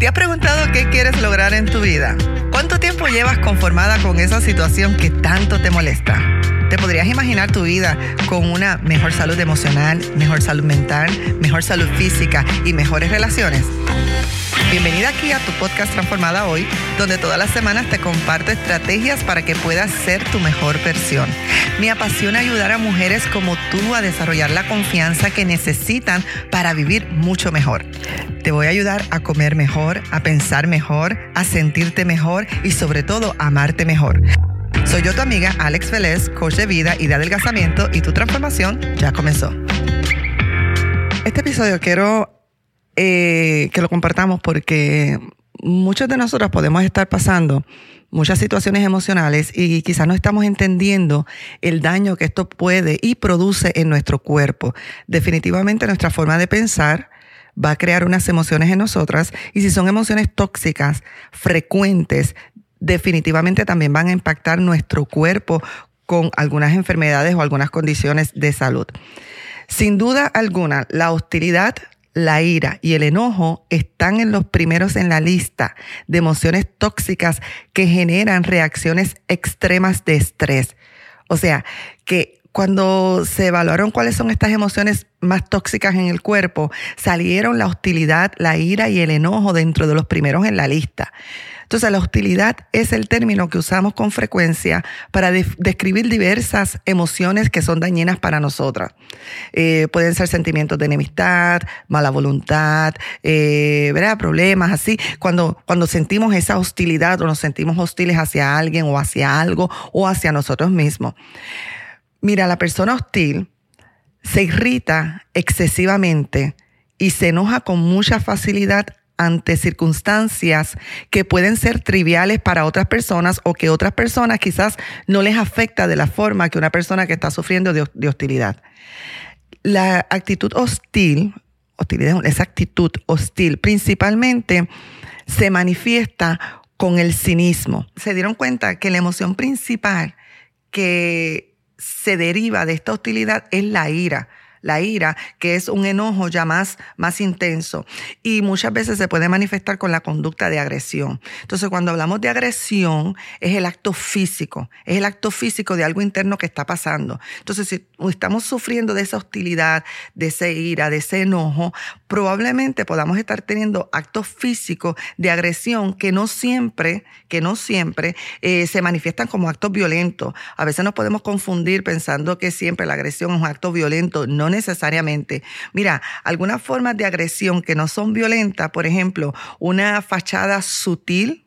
¿Te has preguntado qué quieres lograr en tu vida? ¿Cuánto tiempo llevas conformada con esa situación que tanto te molesta? ¿Te podrías imaginar tu vida con una mejor salud emocional, mejor salud mental, mejor salud física y mejores relaciones? Bienvenida aquí a tu podcast Transformada Hoy, donde todas las semanas te comparto estrategias para que puedas ser tu mejor versión. Me apasiona ayudar a mujeres como tú a desarrollar la confianza que necesitan para vivir mucho mejor. Te voy a ayudar a comer mejor, a pensar mejor, a sentirte mejor y sobre todo a amarte mejor. Soy yo tu amiga Alex Vélez, coach de vida y de adelgazamiento y tu transformación ya comenzó. Este episodio quiero eh, que lo compartamos porque muchos de nosotros podemos estar pasando muchas situaciones emocionales y quizás no estamos entendiendo el daño que esto puede y produce en nuestro cuerpo. Definitivamente nuestra forma de pensar va a crear unas emociones en nosotras y si son emociones tóxicas, frecuentes, definitivamente también van a impactar nuestro cuerpo con algunas enfermedades o algunas condiciones de salud. Sin duda alguna, la hostilidad la ira y el enojo están en los primeros en la lista de emociones tóxicas que generan reacciones extremas de estrés. O sea, que cuando se evaluaron cuáles son estas emociones más tóxicas en el cuerpo, salieron la hostilidad, la ira y el enojo dentro de los primeros en la lista. Entonces, la hostilidad es el término que usamos con frecuencia para describir diversas emociones que son dañinas para nosotras. Eh, pueden ser sentimientos de enemistad, mala voluntad, eh, ¿verdad? problemas así. Cuando, cuando sentimos esa hostilidad o nos sentimos hostiles hacia alguien o hacia algo o hacia nosotros mismos. Mira, la persona hostil se irrita excesivamente y se enoja con mucha facilidad ante circunstancias que pueden ser triviales para otras personas o que otras personas quizás no les afecta de la forma que una persona que está sufriendo de, hostilidad. La actitud hostil, hostilidad, esa actitud hostil principalmente se manifiesta con el cinismo. Se dieron cuenta que la emoción principal que se deriva de esta hostilidad es la ira la ira, que es un enojo ya más, más intenso. Y muchas veces se puede manifestar con la conducta de agresión. Entonces, cuando hablamos de agresión, es el acto físico, es el acto físico de algo interno que está pasando. Entonces, si estamos sufriendo de esa hostilidad, de esa ira, de ese enojo, probablemente podamos estar teniendo actos físicos de agresión que no siempre, que no siempre eh, se manifiestan como actos violentos. A veces nos podemos confundir pensando que siempre la agresión es un acto violento. No necesariamente. Mira, algunas formas de agresión que no son violentas, por ejemplo, una fachada sutil,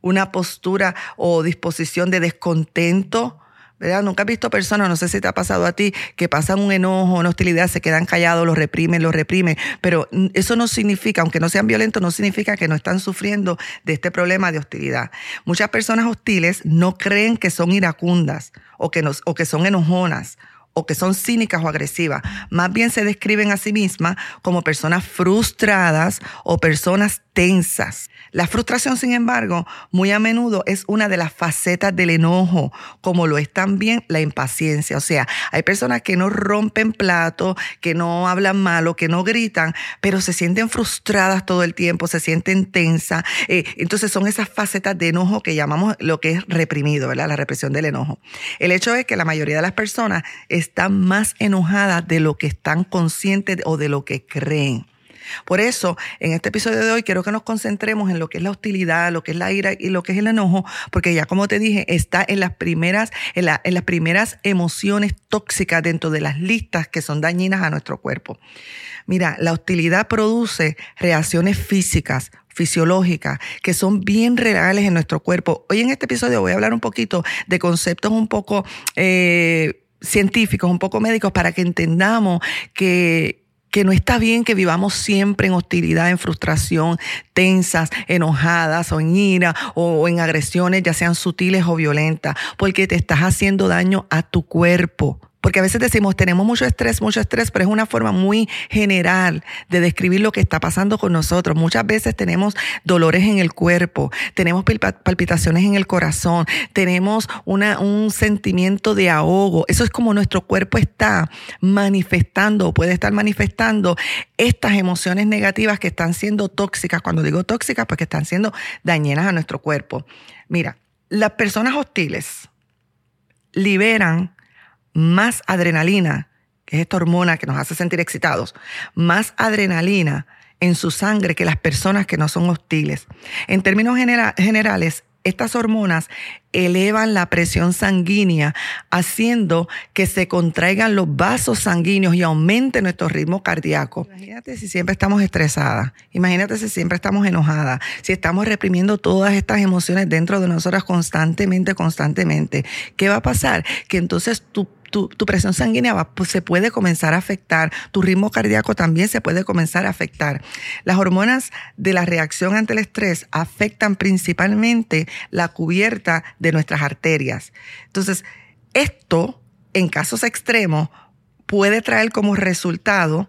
una postura o disposición de descontento, ¿verdad? Nunca has visto personas, no sé si te ha pasado a ti, que pasan un enojo, una hostilidad, se quedan callados, lo reprimen, lo reprimen, pero eso no significa, aunque no sean violentos, no significa que no están sufriendo de este problema de hostilidad. Muchas personas hostiles no creen que son iracundas o que, o que son enojonas o que son cínicas o agresivas, más bien se describen a sí mismas como personas frustradas o personas tensas. La frustración, sin embargo, muy a menudo es una de las facetas del enojo, como lo es también la impaciencia. O sea, hay personas que no rompen plato, que no hablan malo, que no gritan, pero se sienten frustradas todo el tiempo, se sienten tensas. Eh, entonces son esas facetas de enojo que llamamos lo que es reprimido, ¿verdad? La represión del enojo. El hecho es que la mayoría de las personas están más enojadas de lo que están conscientes o de lo que creen. Por eso, en este episodio de hoy quiero que nos concentremos en lo que es la hostilidad, lo que es la ira y lo que es el enojo, porque ya como te dije, está en las primeras, en, las primeras emociones tóxicas dentro de las listas que son dañinas a nuestro cuerpo. Mira, la hostilidad produce reacciones físicas, fisiológicas que son bien reales en nuestro cuerpo. Hoy en este episodio voy a hablar un poquito de conceptos un poco eh, científicos, un poco médicos, para que entendamos que, que no está bien que vivamos siempre en hostilidad, en frustración, tensas, enojadas o en ira o en agresiones, ya sean sutiles o violentas, porque te estás haciendo daño a tu cuerpo Porque a veces decimos, tenemos mucho estrés, mucho estrés, pero es una forma muy general de describir lo que está pasando con nosotros. Muchas veces tenemos dolores en el cuerpo, tenemos palpitaciones en el corazón, tenemos una, un sentimiento de ahogo. Eso es como nuestro cuerpo está manifestando, puede estar manifestando estas emociones negativas que están siendo tóxicas. Cuando digo tóxicas, pues que están siendo dañinas a nuestro cuerpo. Mira, las personas hostiles liberan más adrenalina, que es esta hormona que nos hace sentir excitados, más adrenalina en su sangre que las personas que no son hostiles. En términos generales, estas hormonas elevan la presión sanguínea, haciendo que se contraigan los vasos sanguíneos y aumente nuestro ritmo cardíaco. Imagínate si siempre estamos estresadas, imagínate si siempre estamos enojadas, si estamos reprimiendo todas estas emociones dentro de nosotras constantemente, constantemente. ¿Qué va a pasar? Que entonces tu tu, presión sanguínea pues, se puede comenzar a afectar, tu ritmo cardíaco también se puede comenzar a afectar. Las hormonas de la reacción ante el estrés afectan principalmente la cubierta de nuestras arterias. Entonces, esto, en casos extremos, puede traer como resultado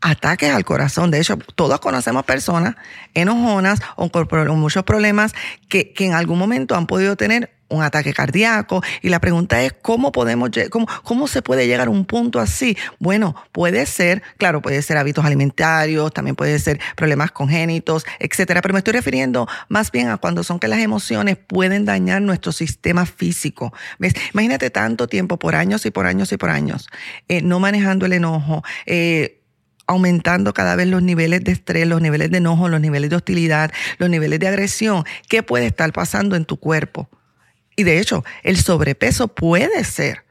ataques al corazón. De hecho, todos conocemos personas enojonas o con muchos problemas que, que en algún momento han podido tener un ataque cardíaco. Y la pregunta es, ¿cómo podemos, cómo, cómo se puede llegar a un punto así? Bueno, puede ser, claro, puede ser hábitos alimentarios, también puede ser problemas congénitos, etcétera. Pero me estoy refiriendo más bien a cuando son que las emociones pueden dañar nuestro sistema físico. ¿Ves? Imagínate tanto tiempo, por años y por años y por años, eh, no manejando el enojo, eh, aumentando cada vez los niveles de estrés, los niveles de enojo, los niveles de hostilidad, los niveles de agresión. ¿Qué puede estar pasando en tu cuerpo? Y de hecho, el sobrepeso puede ser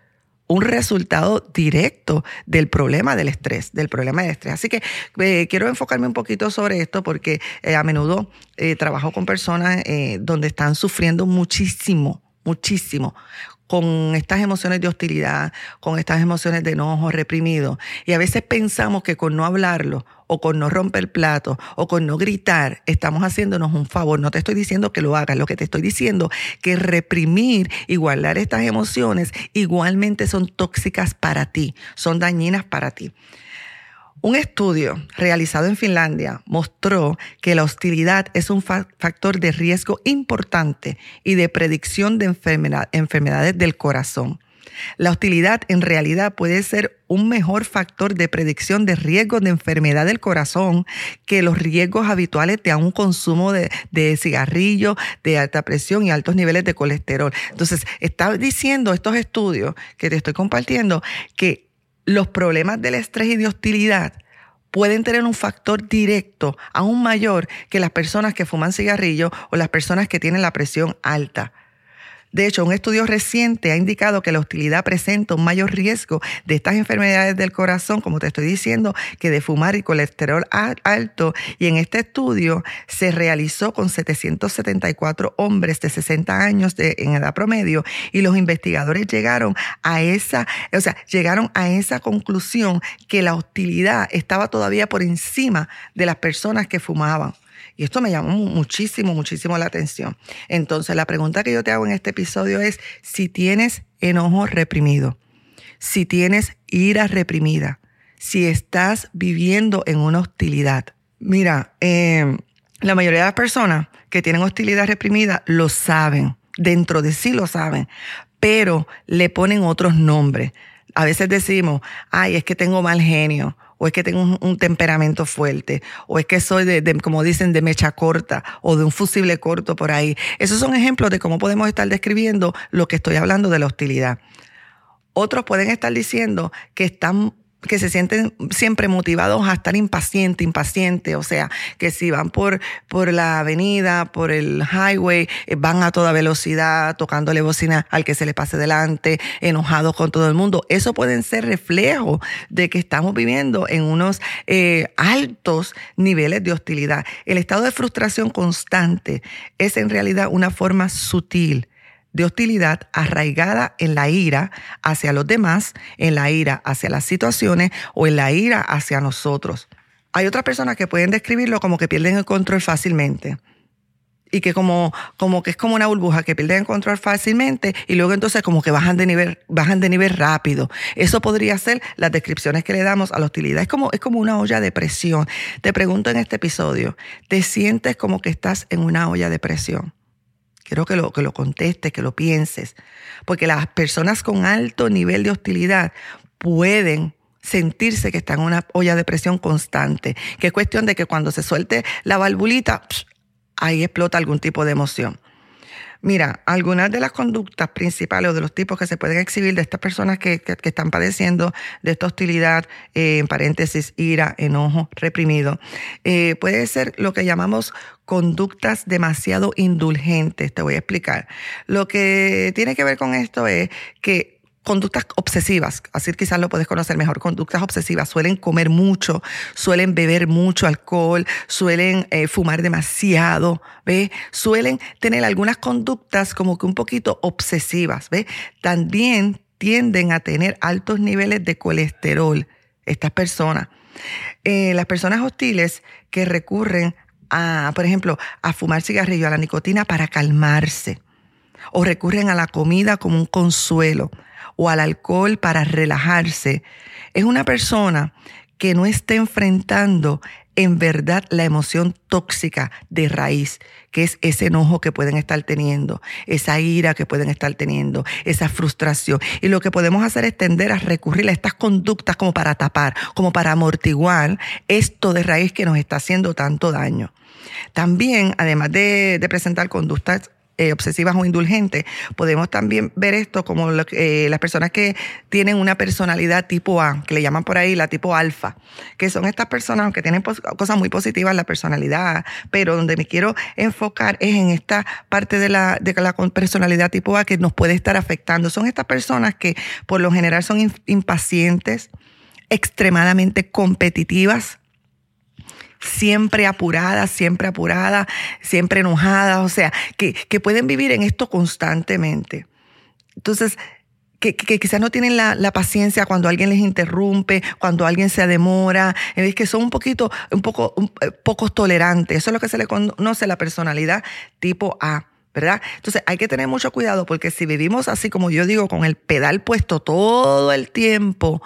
un resultado directo del problema del estrés, del problema del estrés. Así que eh, quiero enfocarme un poquito sobre esto porque eh, a menudo eh, trabajo con personas donde están sufriendo muchísimo, muchísimo con estas emociones de hostilidad, con estas emociones de enojo reprimido. Y a veces pensamos que con no hablarlo o con no romper plato o con no gritar, estamos haciéndonos un favor. No te estoy diciendo que lo hagas, lo que te estoy diciendo que reprimir y guardar estas emociones igualmente son tóxicas para ti, son dañinas para ti. Un estudio realizado en Finlandia mostró que la hostilidad es un factor de riesgo importante y de predicción de enfermedades del corazón. La hostilidad en realidad puede ser un mejor factor de predicción de riesgo de enfermedad del corazón que los riesgos habituales de un consumo de, de cigarrillo, de alta presión y altos niveles de colesterol. Entonces, está diciendo estos estudios que te estoy compartiendo que los problemas del estrés y de hostilidad pueden tener un factor directo aún mayor que las personas que fuman cigarrillos o las personas que tienen la presión alta. De hecho, un estudio reciente ha indicado que la hostilidad presenta un mayor riesgo de estas enfermedades del corazón, como te estoy diciendo, que de fumar y colesterol alto. Y en este estudio se realizó con 774 hombres de 60 años de, en edad promedio y los investigadores llegaron a esa, o sea, llegaron a esa conclusión que la hostilidad estaba todavía por encima de las personas que fumaban. Y esto me llamó muchísimo, muchísimo la atención. Entonces, la pregunta que yo te hago en este episodio es si tienes enojo reprimido, si tienes ira reprimida, si estás viviendo en una hostilidad. Mira, em, la mayoría de las personas que tienen hostilidad reprimida lo saben, dentro de sí lo saben, pero le ponen otros nombres. A veces decimos, ay, es que tengo mal genio, o es que tengo un, temperamento fuerte, o es que soy de, como dicen, de mecha corta, o de un fusible corto por ahí. Esos son ejemplos de cómo podemos estar describiendo lo que estoy hablando de la hostilidad. Otros pueden estar diciendo que están que se sienten siempre motivados a estar impaciente, impaciente, o sea, que si van por, por la avenida, por el highway, eh, van a toda velocidad, tocándole bocina al que se le pase delante, enojados con todo el mundo. Eso pueden ser reflejos de que estamos viviendo en unos eh, altos niveles de hostilidad. El estado de frustración constante es en realidad una forma sutil de hostilidad arraigada en la ira hacia los demás, en la ira hacia las situaciones o en la ira hacia nosotros. Hay otras personas que pueden describirlo como que pierden el control fácilmente. y que como, como que es como una burbuja que pierden el control fácilmente y luego entonces como que bajan de nivel, bajan de nivel rápido. Eso podría ser las descripciones que le damos a la hostilidad. Es como, es como una olla de presión. Te pregunto en este episodio, ¿te sientes como que estás en una olla de presión? Quiero que lo, que lo contestes, que lo pienses. Porque las personas con alto nivel de hostilidad pueden sentirse que están en una olla de presión constante, que es cuestión de que cuando se suelte la valvulita, ahí explota algún tipo de emoción. Mira, algunas de las conductas principales o de los tipos que se pueden exhibir de estas personas que, están padeciendo de esta hostilidad, eh, en paréntesis, ira, enojo, reprimido, eh, puede ser lo que llamamos conductas demasiado indulgentes. Te voy a explicar. Lo que tiene que ver con esto es que conductas obsesivas, así quizás lo puedes conocer mejor, conductas obsesivas, suelen comer mucho, suelen beber mucho alcohol, suelen eh, fumar demasiado. Suelen tener algunas conductas como que un poquito obsesivas. También tienden a tener altos niveles de colesterol, estas personas. Eh, las personas hostiles que recurren a, por ejemplo, a fumar cigarrillo, a la nicotina para calmarse, o recurren a la comida como un consuelo, o al alcohol para relajarse, es una persona que no está enfrentando en verdad la emoción tóxica de raíz, que es ese enojo que pueden estar teniendo, esa ira que pueden estar teniendo, esa frustración. Y lo que podemos hacer es tender a recurrir a estas conductas como para tapar, como para amortiguar esto de raíz que nos está haciendo tanto daño. También, además de, de presentar conductas eh, obsesivas o indulgentes, podemos también ver esto como eh, las personas que tienen una personalidad tipo A, que le llaman por ahí la tipo alfa, que son estas personas que tienen cosas muy positivas la personalidad, pero donde me quiero enfocar es en esta parte de la, de la personalidad tipo A que nos puede estar afectando. Son estas personas que por lo general son impacientes, extremadamente competitivas, siempre apuradas, siempre apuradas, siempre enojadas, o sea, que, que pueden vivir en esto constantemente. Entonces, que, que, quizás no tienen la, la, paciencia cuando alguien les interrumpe, cuando alguien se demora, es que son un poquito, un poco, un, eh, pocos tolerantes. Eso es lo que se le conoce la personalidad tipo A. ¿verdad? Entonces hay que tener mucho cuidado porque si vivimos así como yo digo, con el pedal puesto todo el tiempo,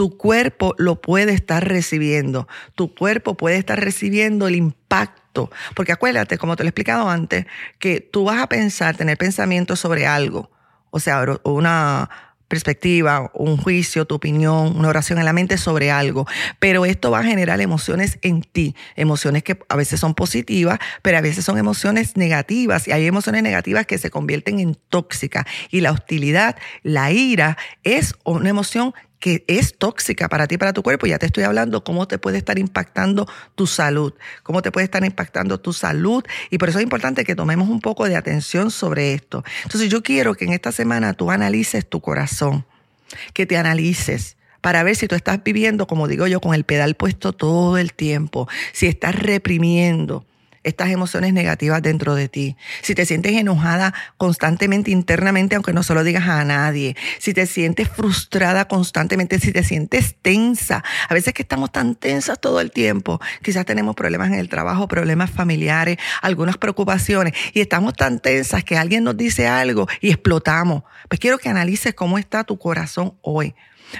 tu cuerpo lo puede estar recibiendo. Tu cuerpo puede estar recibiendo el impacto. Porque acuérdate, como te lo he explicado antes, que tú vas a pensar, tener pensamientos sobre algo. O sea, una perspectiva, un juicio, tu opinión, una oración en la mente sobre algo. Pero esto va a generar emociones en ti, emociones que a veces son positivas, pero a veces son emociones negativas. Y hay emociones negativas que se convierten en tóxicas. Y la hostilidad, la ira, es una emoción que es tóxica para ti, para tu cuerpo. Ya te estoy hablando cómo te puede estar impactando tu salud, cómo te puede estar impactando tu salud. Y por eso es importante que tomemos un poco de atención sobre esto. Entonces yo quiero que en esta semana tú analices tu corazón, que te analices para ver si tú estás viviendo, como digo yo, con el pedal puesto todo el tiempo, si estás reprimiendo, estas emociones negativas dentro de ti, si te sientes enojada constantemente internamente, aunque no se lo digas a nadie, si te sientes frustrada constantemente, si te sientes tensa, a veces que estamos tan tensas todo el tiempo, quizás tenemos problemas en el trabajo, problemas familiares, algunas preocupaciones, y estamos tan tensas que alguien nos dice algo y explotamos. Pues quiero que analices cómo está tu corazón hoy.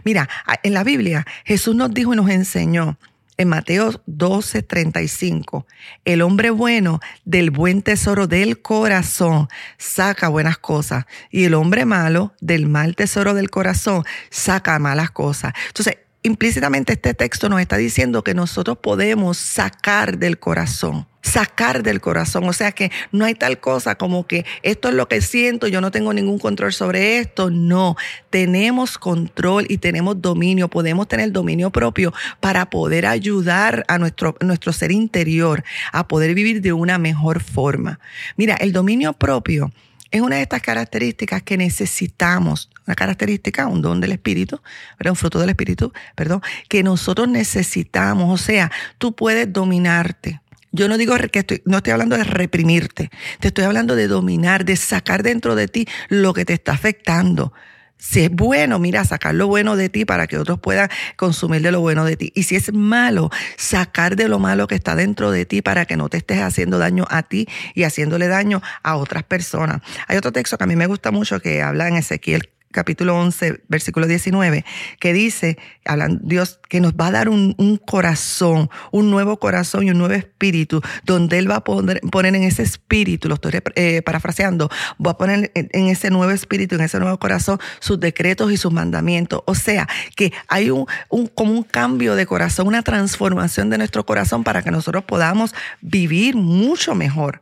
Mira, en la Biblia Jesús nos dijo y nos enseñó en Mateo 12, 35, el hombre bueno del buen tesoro del corazón saca buenas cosas y el hombre malo del mal tesoro del corazón saca malas cosas. Entonces, implícitamente este texto nos está diciendo que nosotros podemos sacar del corazón sacar del corazón. O sea que no hay tal cosa como que esto es lo que siento, yo no tengo ningún control sobre esto. No, tenemos control y tenemos dominio, podemos tener dominio propio para poder ayudar a nuestro, nuestro ser interior a poder vivir de una mejor forma. Mira, el dominio propio es una de estas características que necesitamos, una característica, un don del Espíritu, un fruto del Espíritu, perdón, que nosotros necesitamos. O sea, tú puedes dominarte. Yo no digo que estoy, no estoy hablando de reprimirte, te estoy hablando de dominar, de sacar dentro de ti lo que te está afectando. Si es bueno, mira, sacar lo bueno de ti para que otros puedan consumir de lo bueno de ti. Y si es malo, sacar de lo malo que está dentro de ti para que no te estés haciendo daño a ti y haciéndole daño a otras personas. Hay otro texto que a mí me gusta mucho que habla en Ezequiel capítulo 11, versículo 19, que dice, hablan Dios, que nos va a dar un, corazón, un nuevo corazón y un nuevo espíritu, donde Él va a poner, poner en ese espíritu, lo estoy eh, parafraseando, va a poner en, ese nuevo espíritu, en ese nuevo corazón, sus decretos y sus mandamientos. O sea, que hay un, un, como un cambio de corazón, una transformación de nuestro corazón para que nosotros podamos vivir mucho mejor.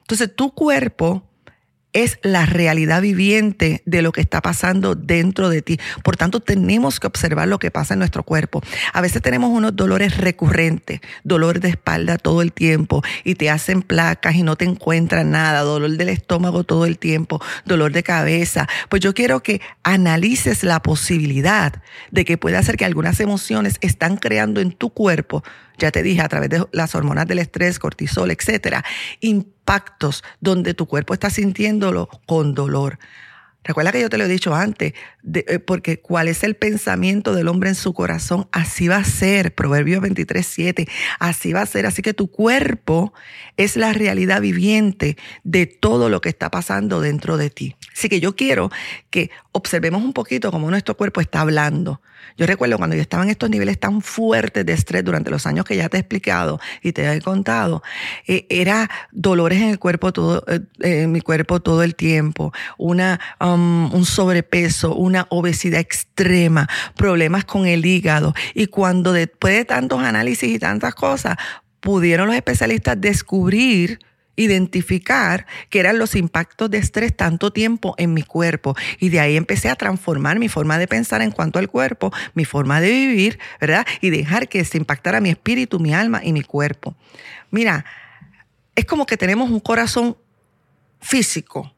Entonces, tu cuerpo es la realidad viviente de lo que está pasando dentro de ti. Por tanto, tenemos que observar lo que pasa en nuestro cuerpo. A veces tenemos unos dolores recurrentes, dolor de espalda todo el tiempo y te hacen placas y no te encuentran nada, dolor del estómago todo el tiempo, dolor de cabeza. Pues yo quiero que analices la posibilidad de que pueda ser que algunas emociones están creando en tu cuerpo ya te dije, a través de las hormonas del estrés, cortisol, etcétera, impactos donde tu cuerpo está sintiéndolo con dolor. Recuerda que yo te lo he dicho antes, eh, porque cuál es el pensamiento del hombre en su corazón, así va a ser, Proverbios 23, 7, así va a ser. Así que tu cuerpo es la realidad viviente de todo lo que está pasando dentro de ti. Así que yo quiero que observemos un poquito cómo nuestro cuerpo está hablando. Yo recuerdo cuando yo estaba en estos niveles tan fuertes de estrés durante los años que ya te he explicado y te he contado, eh, era dolores en el cuerpo todo, eh, en mi cuerpo todo el tiempo, una, um, un sobrepeso, una obesidad extrema, problemas con el hígado. Y cuando después de tantos análisis y tantas cosas, pudieron los especialistas descubrir identificar que eran los impactos de estrés tanto tiempo en mi cuerpo y de ahí empecé a transformar mi forma de pensar en cuanto al cuerpo, mi forma de vivir, ¿verdad? Y dejar que se impactara mi espíritu, mi alma y mi cuerpo. Mira, es como que tenemos un corazón físico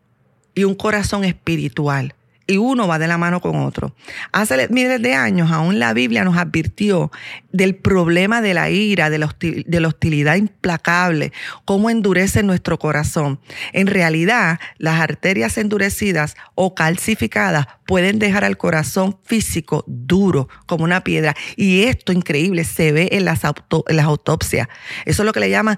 y un corazón espiritual y uno va de la mano con otro. Hace miles de años aún la Biblia nos advirtió del problema de la ira, de la, hostilidad implacable, cómo endurece nuestro corazón. En realidad, las arterias endurecidas o calcificadas pueden dejar al corazón físico duro como una piedra. Y esto increíble se ve en las, en las autopsias. Eso es lo que le llaman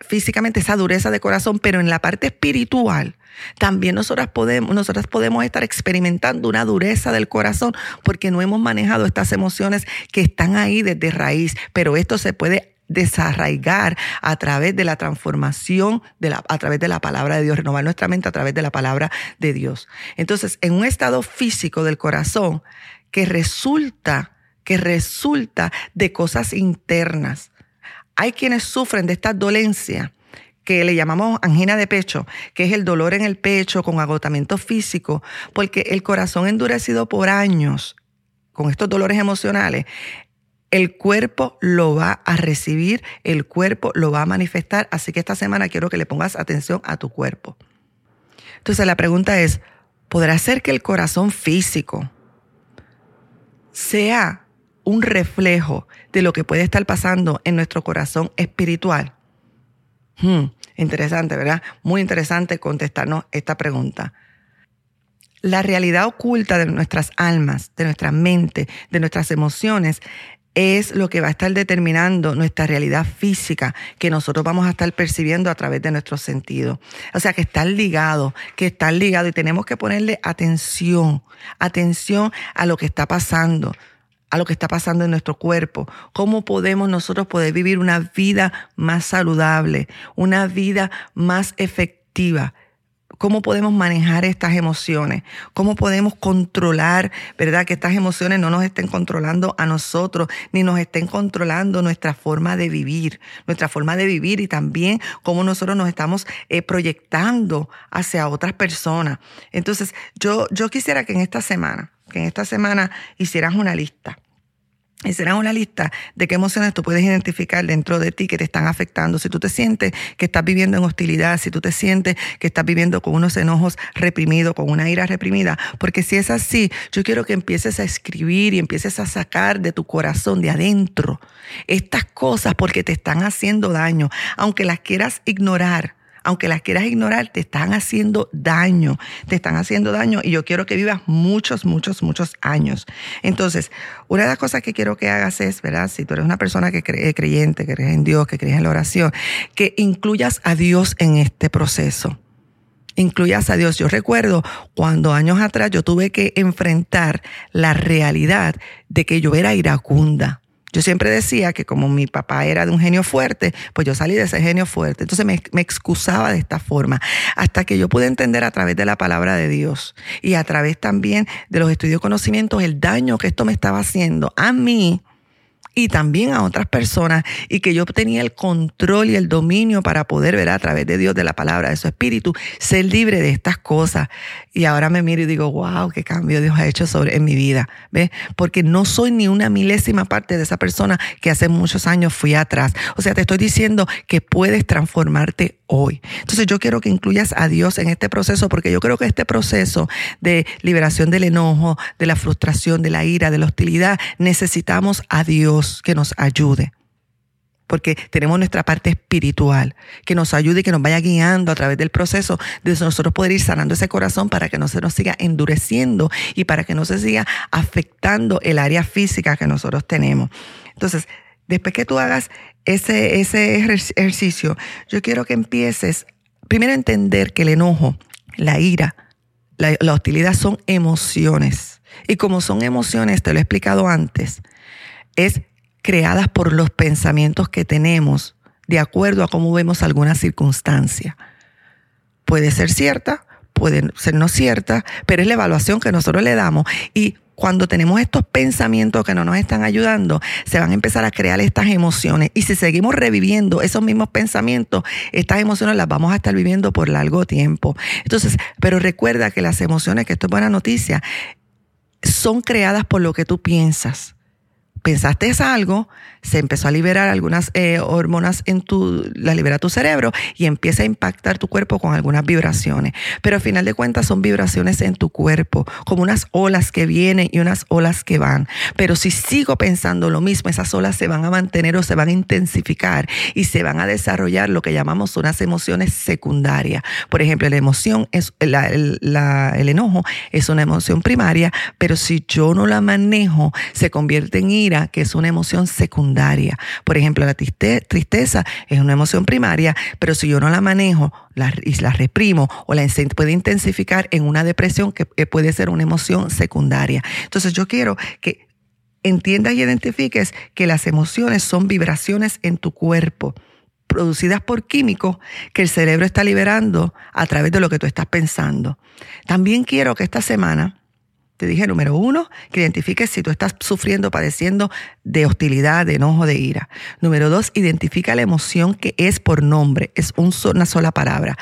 físicamente esa dureza de corazón, pero en la parte espiritual también nosotras podemos, nosotras podemos estar experimentando una dureza del corazón porque no hemos manejado estas emociones que están ahí desde raíz, pero esto se puede desarraigar a través de la transformación, de la, a través de la palabra de Dios, renovar nuestra mente a través de la palabra de Dios. Entonces, en un estado físico del corazón que resulta, que resulta de cosas internas, hay quienes sufren de esta dolencia que le llamamos angina de pecho, que es el dolor en el pecho con agotamiento físico, porque el corazón endurecido por años con estos dolores emocionales, el cuerpo lo va a recibir, el cuerpo lo va a manifestar, así que esta semana quiero que le pongas atención a tu cuerpo. Entonces la pregunta es, ¿podrá ser que el corazón físico sea un reflejo de lo que puede estar pasando en nuestro corazón espiritual? Hmm, interesante, ¿verdad? Muy interesante contestarnos esta pregunta. La realidad oculta de nuestras almas, de nuestra mente, de nuestras emociones, es lo que va a estar determinando nuestra realidad física que nosotros vamos a estar percibiendo a través de nuestros sentidos. O sea, que están ligados, que están ligados y tenemos que ponerle atención, atención a lo que está pasando a lo que está pasando en nuestro cuerpo, cómo podemos nosotros poder vivir una vida más saludable, una vida más efectiva. ¿Cómo podemos manejar estas emociones? ¿Cómo podemos controlar, verdad, que estas emociones no nos estén controlando a nosotros, ni nos estén controlando nuestra forma de vivir, nuestra forma de vivir y también cómo nosotros nos estamos eh, proyectando hacia otras personas? Entonces, yo, yo quisiera que en esta semana, que en esta semana hicieras una lista. Hicieras una lista de qué emociones tú puedes identificar dentro de ti que te están afectando. Si tú te sientes que estás viviendo en hostilidad, si tú te sientes que estás viviendo con unos enojos reprimidos, con una ira reprimida, porque si es así, yo quiero que empieces a escribir y empieces a sacar de tu corazón, de adentro, estas cosas porque te están haciendo daño, aunque las quieras ignorar aunque las quieras ignorar, te están haciendo daño, te están haciendo daño y yo quiero que vivas muchos, muchos, muchos años. Entonces, una de las cosas que quiero que hagas es, ¿verdad? Si tú eres una persona que cree creyente, que crees en Dios, que crees en la oración, que incluyas a Dios en este proceso incluyas a Dios. Yo recuerdo cuando años atrás yo tuve que enfrentar la realidad de que yo era iracunda. Yo siempre decía que como mi papá era de un genio fuerte, pues yo salí de ese genio fuerte. Entonces me, excusaba de esta forma, hasta que yo pude entender a través de la palabra de Dios y a través también de los estudios y conocimientos el daño que esto me estaba haciendo a mí y también a otras personas y que yo tenía el control y el dominio para poder ver a través de Dios, de la palabra, de su espíritu, ser libre de estas cosas. Y ahora me miro y digo, wow, qué cambio Dios ha hecho sobre en mi vida. ¿Ves? Porque no soy ni una milésima parte de esa persona que hace muchos años fui atrás. O sea, te estoy diciendo que puedes transformarte hoy. Entonces yo quiero que incluyas a Dios en este proceso porque yo creo que este proceso de liberación del enojo, de la frustración, de la ira, de la hostilidad, necesitamos a Dios que nos ayude. Porque tenemos nuestra parte espiritual, que nos ayude y que nos vaya guiando a través del proceso de nosotros poder ir sanando ese corazón para que no se nos siga endureciendo y para que no se siga afectando el área física que nosotros tenemos. Entonces, después que tú hagas ese, ese ejercicio, yo quiero que empieces primero a entender que el enojo, la ira, la, hostilidad son emociones. Y como son emociones, te lo he explicado antes, es creadas por los pensamientos que tenemos de acuerdo a cómo vemos alguna circunstancia. Puede ser cierta, puede ser no cierta, pero es la evaluación que nosotros le damos. Y cuando tenemos estos pensamientos que no nos están ayudando, se van a empezar a crear estas emociones. Y si seguimos reviviendo esos mismos pensamientos, estas emociones las vamos a estar viviendo por largo tiempo. Entonces, pero recuerda que las emociones, que esto es buena noticia, son creadas por lo que tú piensas pensaste algo, se empezó a liberar algunas eh, hormonas en tu, la libera tu cerebro y empieza a impactar tu cuerpo con algunas vibraciones. Pero al final de cuentas son vibraciones en tu cuerpo, como unas olas que vienen y unas olas que van. Pero si sigo pensando lo mismo, esas olas se van a mantener o se van a intensificar y se van a desarrollar lo que llamamos unas emociones secundarias. Por ejemplo, la emoción es, la, el enojo es una emoción primaria, pero si yo no la manejo, se convierte en ira que es una emoción secundaria. Por ejemplo, la tristeza es una emoción primaria, pero si yo no la manejo la, y la reprimo o la puede intensificar en una depresión que puede ser una emoción secundaria. Entonces yo quiero que entiendas y identifiques que las emociones son vibraciones en tu cuerpo producidas por químicos que el cerebro está liberando a través de lo que tú estás pensando. También quiero que esta semana te dije, número uno, que identifiques si tú estás sufriendo, padeciendo de hostilidad, de enojo, de ira. Número dos, identifica la emoción que es por nombre. Es una sola palabra,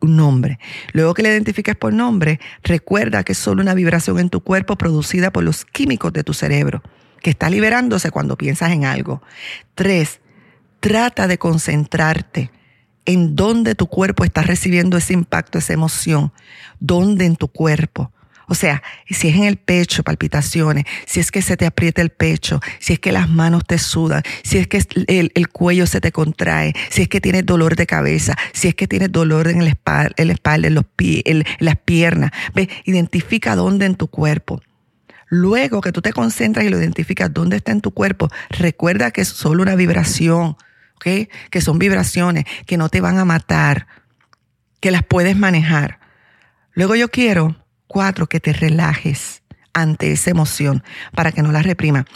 un nombre. Luego que la identifiques por nombre, recuerda que es solo una vibración en tu cuerpo producida por los químicos de tu cerebro, que está liberándose cuando piensas en algo. Tres, trata de concentrarte en dónde tu cuerpo está recibiendo ese impacto, esa emoción. ¿Dónde en tu cuerpo? O sea, si es en el pecho, palpitaciones, si es que se te aprieta el pecho, si es que las manos te sudan, si es que el, cuello se te contrae, si es que tienes dolor de cabeza, si es que tienes dolor en la espalda, en, espalda, los pies, en, las piernas. Ve, identifica dónde en tu cuerpo. Luego que tú te concentras y lo identificas dónde está en tu cuerpo, recuerda que es solo una vibración, ¿ok? Que son vibraciones que no te van a matar, que las puedes manejar. Luego yo quiero Cuatro, que te relajes ante esa emoción para que no la reprima,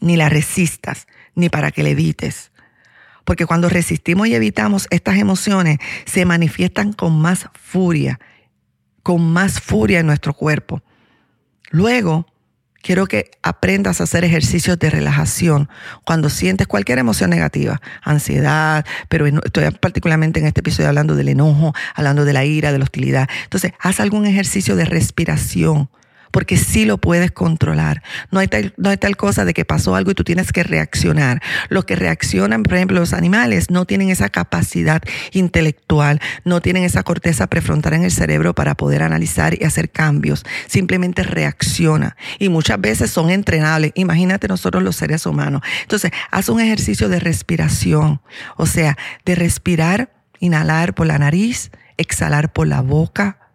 ni la resistas, ni para que la evites. Porque cuando resistimos y evitamos estas emociones, se manifiestan con más furia, con más furia en nuestro cuerpo. Luego, quiero que aprendas a hacer ejercicios de relajación cuando sientes cualquier emoción negativa, ansiedad, pero estoy particularmente en este episodio hablando del enojo, hablando de la ira, de la hostilidad. Entonces, haz algún ejercicio de respiración porque sí lo puedes controlar. No hay, tal, no hay tal cosa de que pasó algo y tú tienes que reaccionar. Los que reaccionan, por ejemplo, los animales, no tienen esa capacidad intelectual, no tienen esa corteza prefrontal en el cerebro para poder analizar y hacer cambios. Simplemente reacciona. Y muchas veces son entrenables. Imagínate nosotros los seres humanos. Entonces, haz un ejercicio de respiración. O sea, de respirar Inhalar por la nariz, exhalar por la boca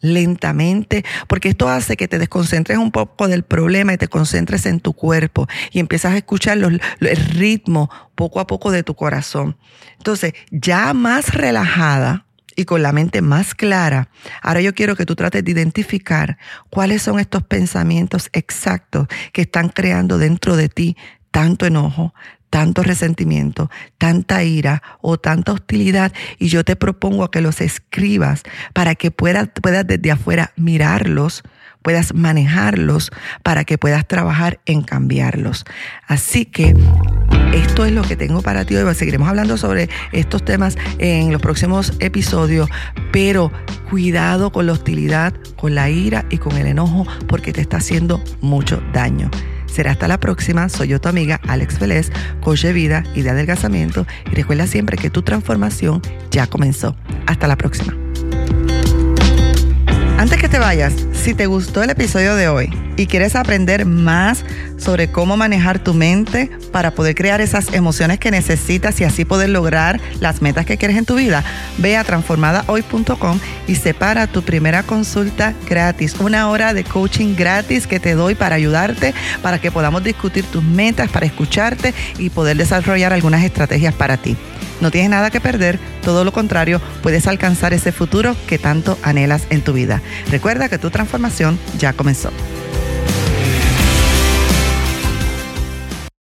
lentamente, porque esto hace que te desconcentres un poco del problema y te concentres en tu cuerpo y empiezas a escuchar el ritmo poco a poco de tu corazón. Entonces, ya más relajada, y con la mente más clara, ahora yo quiero que tú trates de identificar cuáles son estos pensamientos exactos que están creando dentro de ti tanto enojo, tanto resentimiento, tanta ira o tanta hostilidad y yo te propongo que los escribas para que puedas, puedas desde afuera mirarlos, puedas manejarlos, para que puedas trabajar en cambiarlos. Así que esto es lo que tengo para ti hoy. Seguiremos hablando sobre estos temas en los próximos episodios, pero cuidado con la hostilidad, con la ira y con el enojo porque te está haciendo mucho daño. Será hasta la próxima. Soy yo tu amiga Alex Vélez, coach de vida y de adelgazamiento. Y recuerda siempre que tu transformación ya comenzó. Hasta la próxima. Antes que te vayas, si te gustó el episodio de hoy y quieres aprender más sobre cómo manejar tu mente para poder crear esas emociones que necesitas y así poder lograr las metas que quieres en tu vida, ve a transformadahoy.com y separa tu primera consulta gratis, una hora de coaching gratis que te doy para ayudarte, para que podamos discutir tus metas, para escucharte y poder desarrollar algunas estrategias para ti. No tienes nada que perder, todo lo contrario, puedes alcanzar ese futuro que tanto anhelas en tu vida. Recuerda que tu transformación ya comenzó.